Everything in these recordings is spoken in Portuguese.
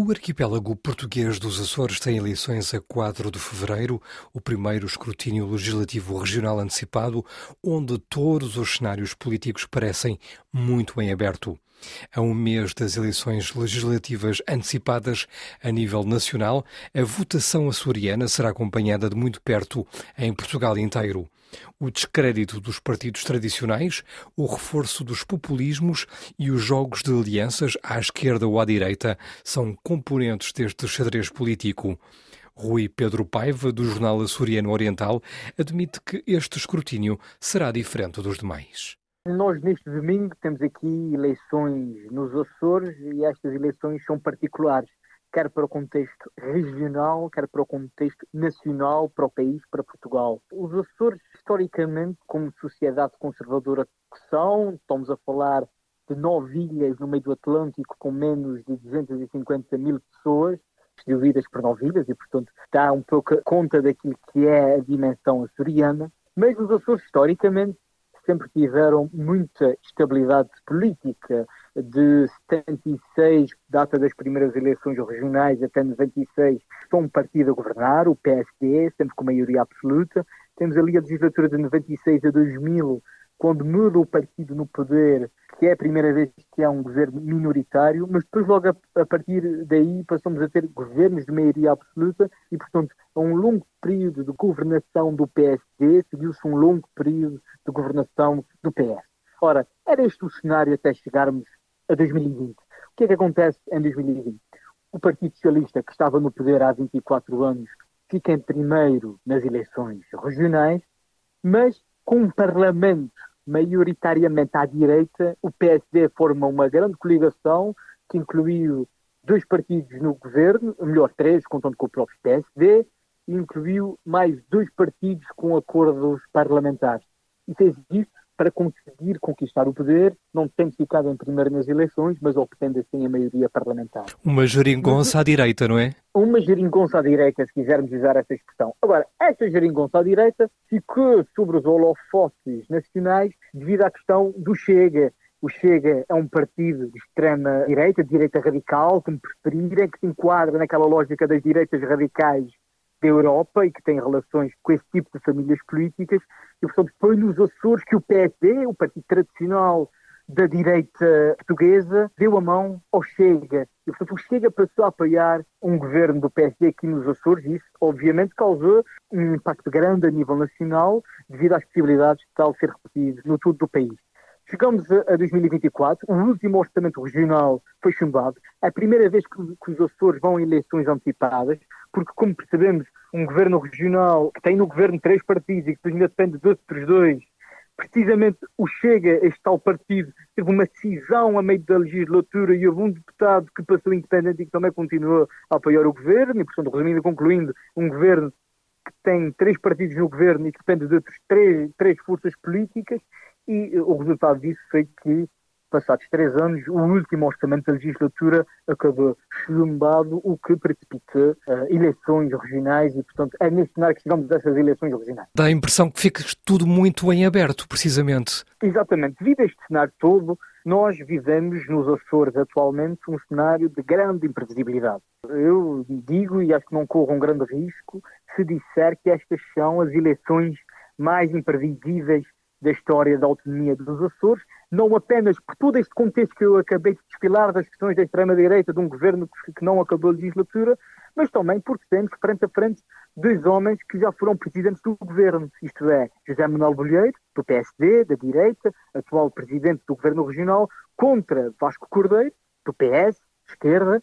O arquipélago português dos Açores tem eleições a 4 de fevereiro, o primeiro escrutínio legislativo regional antecipado, onde todos os cenários políticos parecem muito em aberto. A um mês das eleições legislativas antecipadas a nível nacional, a votação açoriana será acompanhada de muito perto em Portugal inteiro. O descrédito dos partidos tradicionais, o reforço dos populismos e os jogos de alianças à esquerda ou à direita são componentes deste xadrez político. Rui Pedro Paiva, do jornal Açoriano Oriental, admite que este escrutínio será diferente dos demais. Nós, neste domingo, temos aqui eleições nos Açores e estas eleições são particulares, quer para o contexto regional, quer para o contexto nacional, para o país, para Portugal. Os Açores, historicamente, como sociedade conservadora que são, estamos a falar de nove ilhas no meio do Atlântico com menos de 250 mil pessoas, distribuídas por nove ilhas, e, portanto, dá um pouco conta daquilo que é a dimensão açoriana. Mas os Açores, historicamente, sempre tiveram muita estabilidade política. De 76, data das primeiras eleições regionais, até 96, só um partido a governar, o PSD, sempre com maioria absoluta. Temos ali a legislatura de 96 a 2000, quando muda o partido no poder, que é a primeira vez que há um governo minoritário, mas depois logo a, a, partir daí passamos a ter governos de maioria absoluta e, portanto, a um longo período de governação do PSD seguiu-se um longo período de governação do PS. Ora, era este o cenário até chegarmos a 2020. O que é que acontece em 2020? O Partido Socialista, que estava no poder há 24 anos, fica em primeiro nas eleições regionais, mas com um Parlamento maioritariamente à direita, o PSD forma uma grande coligação que incluiu dois partidos no governo, melhor, três, contando com o próprio PSD, e incluiu mais dois partidos com acordos parlamentares. E fez isso para conseguir conquistar o poder, não tendo ficado em primeiro nas eleições, mas obtendo assim a maioria parlamentar. Uma geringonça à direita, não é? Uma geringonça à direita, se quisermos usar essa expressão. Agora, esta geringonça à direita ficou sobre os holofotes nacionais devido à questão do Chega. O Chega é um partido de extrema direita, de direita radical, como preferirem, que se enquadra naquela lógica das direitas radicais da Europa e que tem relações com esse tipo de famílias políticas. E, portanto, foi nos Açores que o PSD, o partido tradicional da direita portuguesa, deu a mão ao Chega. E, portanto, o Chega passou a apoiar um governo do PSD aqui nos Açores e isso, obviamente, causou um impacto grande a nível nacional devido às possibilidades de tal ser repetido no todo do país. Chegamos a 2024, o último orçamento regional foi chumbado. É a primeira vez que, que os Açores vão a eleições antecipadas, porque, como percebemos, um governo regional que tem no governo três partidos e que depois ainda depende de outros dois, precisamente o Chega, este tal partido, teve uma cisão a meio da legislatura e houve um deputado que passou independente e que também continuou a apoiar o governo, e, portanto, resumindo e concluindo, um governo que tem três partidos no governo e que depende de outras três, três forças políticas, e o resultado disso foi que, passados três anos, o último orçamento da legislatura acabou chumbado, o que precipita uh, eleições regionais e, portanto, é nesse cenário que chegamos dessas eleições regionais. Dá a impressão que fica tudo muito em aberto, precisamente. Exatamente. Devido a este cenário todo, nós vivemos nos Açores atualmente um cenário de grande imprevisibilidade. Eu digo, e acho que não corro um grande risco, se disser que estas são as eleições mais imprevisíveis da história da autonomia dos Açores, não apenas por todo este contexto que eu acabei de desfilar das questões da extrema-direita de um governo que não acabou a legislatura, mas também porque temos frente a frente dois homens que já foram presidentes do governo, isto é, José Manuel Bolheiro, do PSD, da direita, atual presidente do governo regional, contra Vasco Cordeiro, do PS, esquerda,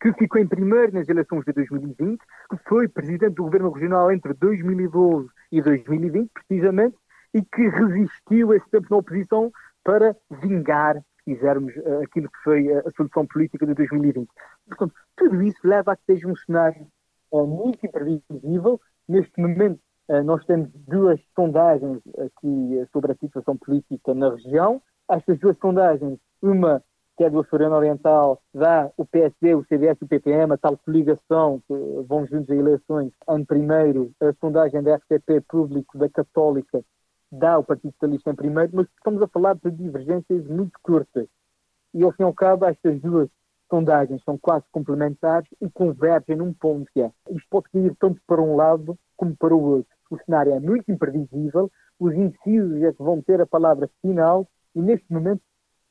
que ficou em primeiro nas eleições de 2020, que foi presidente do governo regional entre 2012 e 2020, precisamente, e que resistiu esse tempo na oposição para vingar, se quisermos, eh, aquilo que foi a solução política de 2020. Portanto, tudo isso leva a que seja um cenário eh, muito imprevisível. Neste momento, eh, nós temos duas sondagens aqui sobre a situação política na região. Estas duas sondagens, uma que é do Açoriano Oriental, dá o PSD, o CDS e o PPM, a tal coligação que vão juntos a eleições, em primeiro, a sondagem da FTP Público da Católica dá o Partido Socialista em primeiro, mas estamos a falar de divergências muito curtas. E ao fim e ao cabo, estas duas sondagens são quase complementares e convergem num ponto que é isto pode cair tanto para um lado como para o outro. O cenário é muito imprevisível, os indecisos é que vão ter a palavra final e neste momento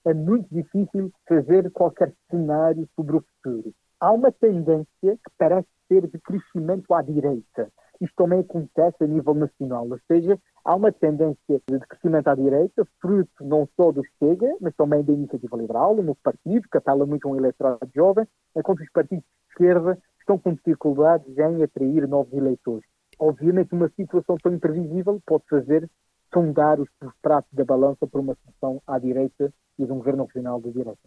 é muito difícil fazer qualquer cenário sobre o futuro. Há uma tendência que parece ser de crescimento à direita. Isto também acontece a nível nacional, ou seja, há uma tendência de crescimento à direita, fruto não só do Chega, mas também da Iniciativa Liberal, um novo partido, que apela muito a um eleitorado jovem, enquanto os partidos de esquerda estão com dificuldades em atrair novos eleitores. Obviamente, uma situação tão imprevisível pode fazer sondar os pratos da balança por uma solução à direita e de um governo regional de direita.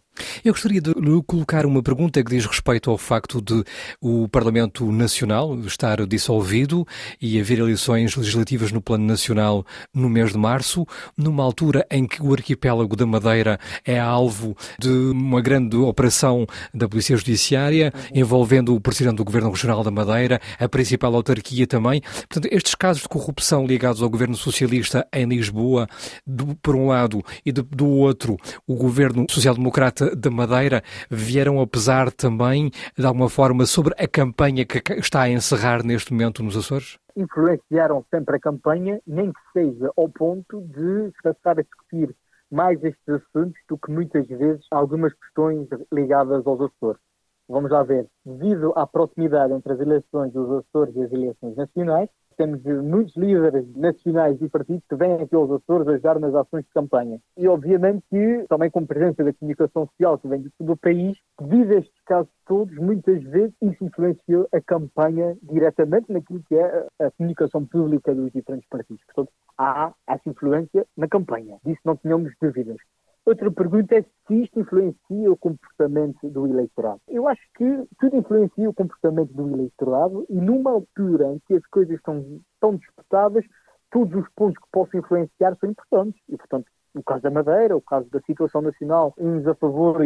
Eu gostaria de colocar uma pergunta que diz respeito ao facto de o Parlamento Nacional estar dissolvido e haver eleições legislativas no plano nacional no mês de março, numa altura em que o arquipélago da Madeira é alvo de uma grande operação da Polícia Judiciária envolvendo o Presidente do Governo Regional da Madeira, a principal autarquia também. Portanto, estes casos de corrupção ligados ao governo socialista em Lisboa, do, por um lado, e de, do outro, o governo social-democrata da Madeira vieram a pesar também, de alguma forma, sobre a campanha que está a encerrar neste momento nos Açores? Influenciaram sempre a campanha, nem que seja ao ponto de passar a discutir mais estes assuntos do que muitas vezes algumas questões ligadas aos Açores. Vamos lá ver. Devido à proximidade entre as eleições dos Açores e as eleições nacionais, temos muitos líderes nacionais e partidos que vêm aqui aos Açores ajudar nas ações de campanha. E obviamente que também com presença da comunicação social que vem de todo o país, devido a estes casos todos, muitas vezes isso influenciou a campanha diretamente naquilo que é a comunicação pública dos diferentes partidos. Portanto, há essa influência na campanha. Disso não tínhamos dúvidas. Outra pergunta é se isto influencia o comportamento do eleitorado. Eu acho que tudo influencia o comportamento do eleitorado e numa altura em que as coisas estão tão disputadas, todos os pontos que possam influenciar são importantes. E, portanto, o caso da Madeira, o caso da situação nacional, uns a favor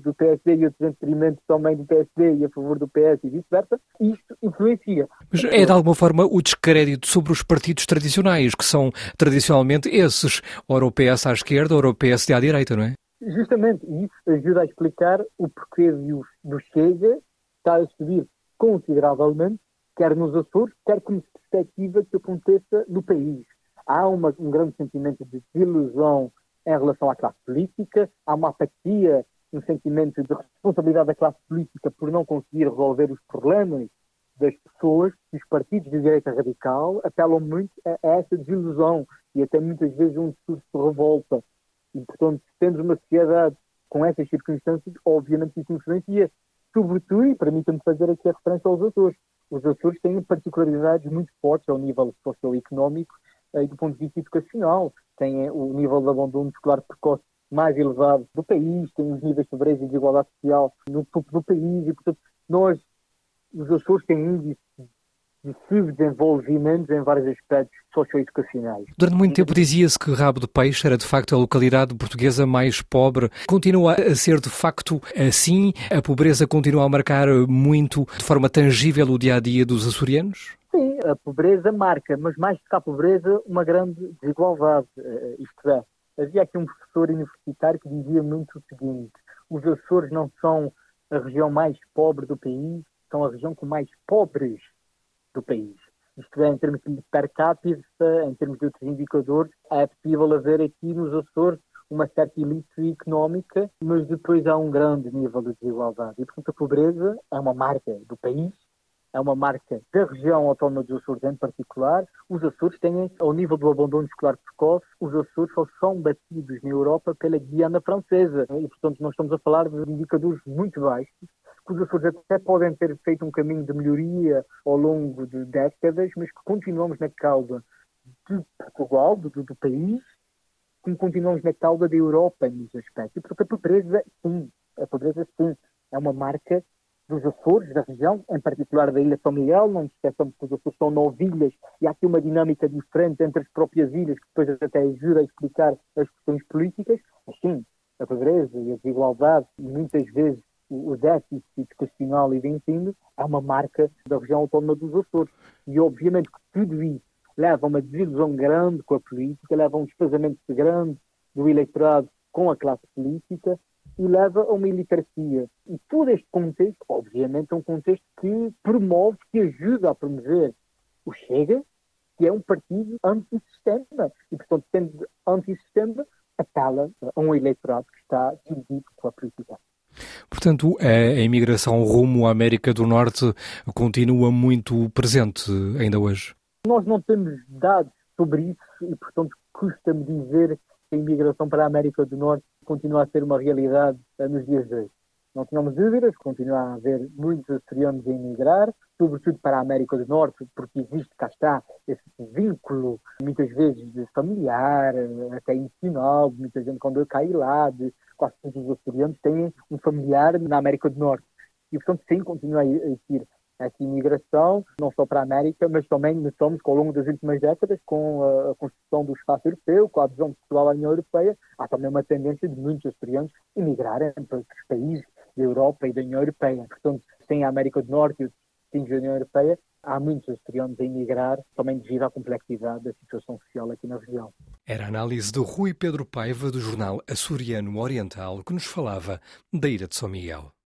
do PSD e outros em detrimento também do PSD e a favor do PS e vice-versa, isto influencia. Mas é de alguma forma o descrédito sobre os partidos tradicionais, que são tradicionalmente esses, ora o PS à esquerda, ora o PSD à direita, não é? Justamente, isso ajuda a explicar o porquê do Chega estar a subir consideravelmente, quer nos Açores, quer como perspectiva que aconteça no país há uma, um grande sentimento de desilusão em relação à classe política, há uma apatia, um sentimento de responsabilidade da classe política por não conseguir resolver os problemas das pessoas, e os partidos de direita radical apelam muito a, a essa desilusão e até muitas vezes um discurso de revolta. E, portanto, tendo uma sociedade com essas circunstâncias, obviamente isso influencia. Sobretudo, e permitam-me fazer aqui a referência aos Açores. Os Açores têm particularidades muito fortes ao nível socioeconómico e do ponto de vista educacional. Tem eh, o nível de abandono escolar precoce mais elevado do país, tem os níveis de pobreza e desigualdade social no topo do país e, portanto, nós, os Açores, têm índices de subdesenvolvimento em vários aspectos socioeducacionais. Durante muito tempo dizia-se que Rabo de Peixe era de facto a localidade portuguesa mais pobre. Continua a ser de facto assim? A pobreza continua a marcar muito de forma tangível o dia a dia dos açorianos? Sim, a pobreza marca, mas mais do que a pobreza, uma grande desigualdade. Eh, isto é, havia aqui um professor universitário que dizia muito o seguinte: os Açores não são a região mais pobre do país, são a região com mais pobres do país. Isto é, em termos de per capita, em termos de outros indicadores, é possível haver aqui nos Açores uma certa elite económica, mas depois há um grande nível de desigualdade. E, portanto, a pobreza é uma marca do país é uma marca da região autónoma dos Açores em particular. Os Açores têm, ao nível do abandono escolar precoce, os Açores são batidos na Europa pela Guiana Francesa. E, portanto, nós estamos a falar de indicadores muito baixos, que os Açores até podem ter feito um caminho de melhoria ao longo de décadas, mas que continuamos na cauda de Portugal, do, do país, como continuamos na cauda da Europa nos aspectos. E, portanto, a pobreza, sim, a pobreza, sim, é uma marca dos Açores, da região, em particular da Ilha São Miguel, não nos esqueçamos que os Açores são nove ilhas e há aqui uma dinâmica diferente entre as próprias ilhas, que depois até ajuda a explicar as questões políticas, mas sim, a pobreza e a desigualdade e muitas vezes o déficit educacional e de ensino é uma marca da região autónoma dos Açores. E obviamente que tudo isso leva a uma desilusão grande com a política, leva a um desfazamento grande do eleitorado com a classe política e leva a uma iliteracia. E todo este contexto, obviamente, é um contexto que promove, que ajuda a promover o Chega, que é um partido antissistema. E, portanto, sendo antissistema, apela a um eleitorado que está dividido pela política. Portanto, a imigração rumo à América do Norte continua muito presente ainda hoje? Nós não temos dados sobre isso e, portanto, custa-me dizer que a imigração para a América do Norte continua a ser uma realidade nos dias de hoje. Não tínhamos dúvidas, continua a haver muitos açorianos a emigrar, sobretudo para a América do Norte, porque existe, cá está, esse vínculo, muitas vezes familiar, até emocional, muita gente quando cai lá, de, quase todos os açorianos têm um familiar na América do Norte. E, portanto, sim, continua a existir essa imigração, não só para a América, mas também notamos que ao longo das últimas décadas, com a, construção do espaço europeu, com a adesão de Portugal à União Europeia, há também uma tendência de muitos açorianos emigrarem para outros países da Europa e da União Europeia. Portanto, sem a América do Norte e os destinos da União Europeia, há muitos açorianos a emigrar, também devido à complexidade da situação social aqui na região. Era a análise de Rui Pedro Paiva, do jornal Açoriano Oriental, que nos falava da Ilha de São Miguel.